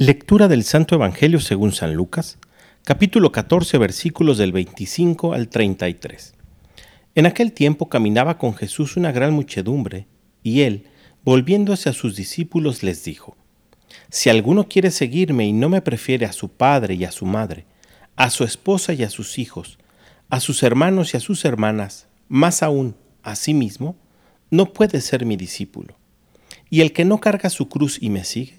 Lectura del Santo Evangelio según San Lucas, capítulo 14, versículos del 25 al 33. En aquel tiempo caminaba con Jesús una gran muchedumbre, y él, volviéndose a sus discípulos, les dijo, Si alguno quiere seguirme y no me prefiere a su padre y a su madre, a su esposa y a sus hijos, a sus hermanos y a sus hermanas, más aún a sí mismo, no puede ser mi discípulo. Y el que no carga su cruz y me sigue,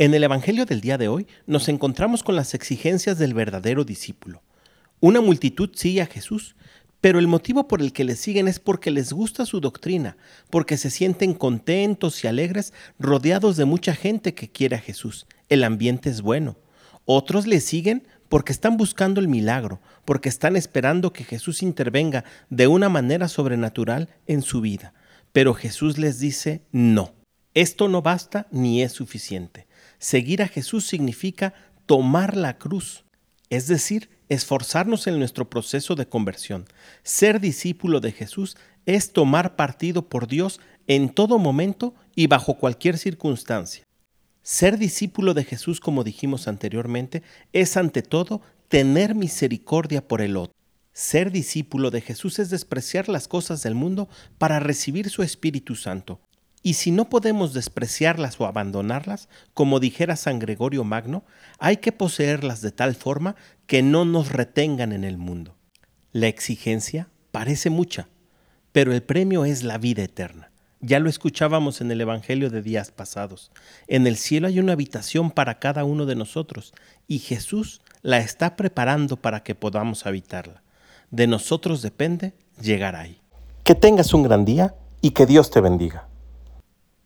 En el Evangelio del día de hoy nos encontramos con las exigencias del verdadero discípulo. Una multitud sigue a Jesús, pero el motivo por el que le siguen es porque les gusta su doctrina, porque se sienten contentos y alegres rodeados de mucha gente que quiere a Jesús. El ambiente es bueno. Otros le siguen porque están buscando el milagro, porque están esperando que Jesús intervenga de una manera sobrenatural en su vida. Pero Jesús les dice no. Esto no basta ni es suficiente. Seguir a Jesús significa tomar la cruz, es decir, esforzarnos en nuestro proceso de conversión. Ser discípulo de Jesús es tomar partido por Dios en todo momento y bajo cualquier circunstancia. Ser discípulo de Jesús, como dijimos anteriormente, es ante todo tener misericordia por el otro. Ser discípulo de Jesús es despreciar las cosas del mundo para recibir su Espíritu Santo. Y si no podemos despreciarlas o abandonarlas, como dijera San Gregorio Magno, hay que poseerlas de tal forma que no nos retengan en el mundo. La exigencia parece mucha, pero el premio es la vida eterna. Ya lo escuchábamos en el Evangelio de días pasados. En el cielo hay una habitación para cada uno de nosotros y Jesús la está preparando para que podamos habitarla. De nosotros depende llegar ahí. Que tengas un gran día y que Dios te bendiga.